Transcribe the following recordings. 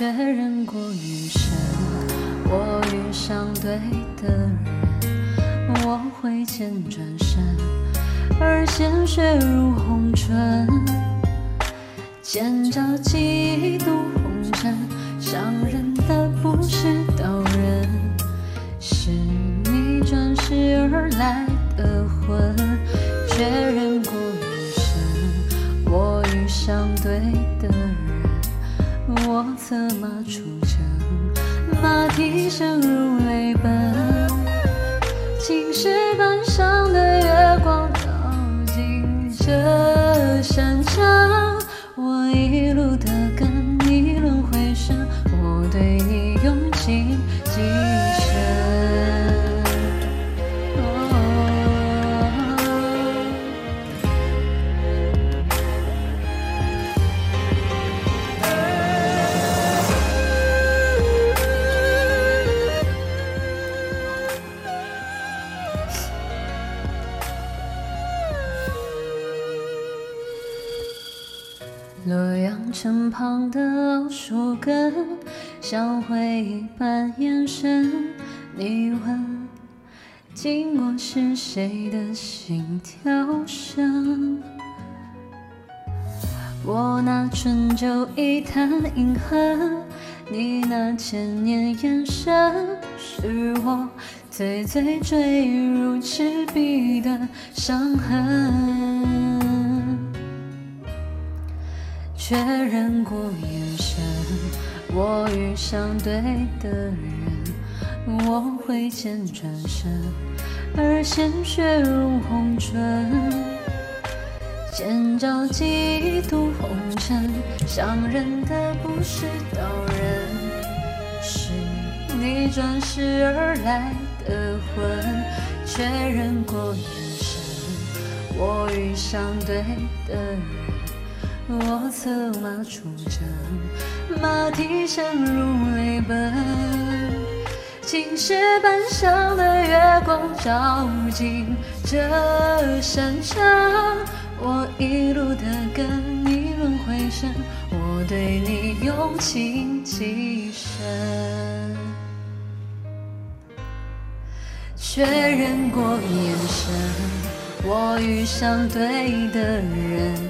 确认过眼神，我遇上对的人，我挥剑转身，而鲜血如红唇，剑招几度红尘，伤人的不是刀刃，是你转世而来的魂。确认过眼神，我遇上对的。我策马出征，马蹄声如泪奔。洛阳城旁的老树根，像回忆般延伸。你问，经过是谁的心跳声？我那春秋一潭印痕，你那千年眼神，是我最最坠入赤壁的伤痕。确认过眼神，我遇上对的人，我挥剑转身，而鲜血如红唇，剑招几度红尘，伤人的不是刀刃，是你转世而来的魂。确认过眼神，我遇上对的人。我策马出征，马蹄声如泪奔。青石板上的月光照进这山城，我一路的跟你轮回声，我对你用情极深。确认过眼神，我遇上对的人。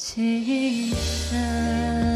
情深。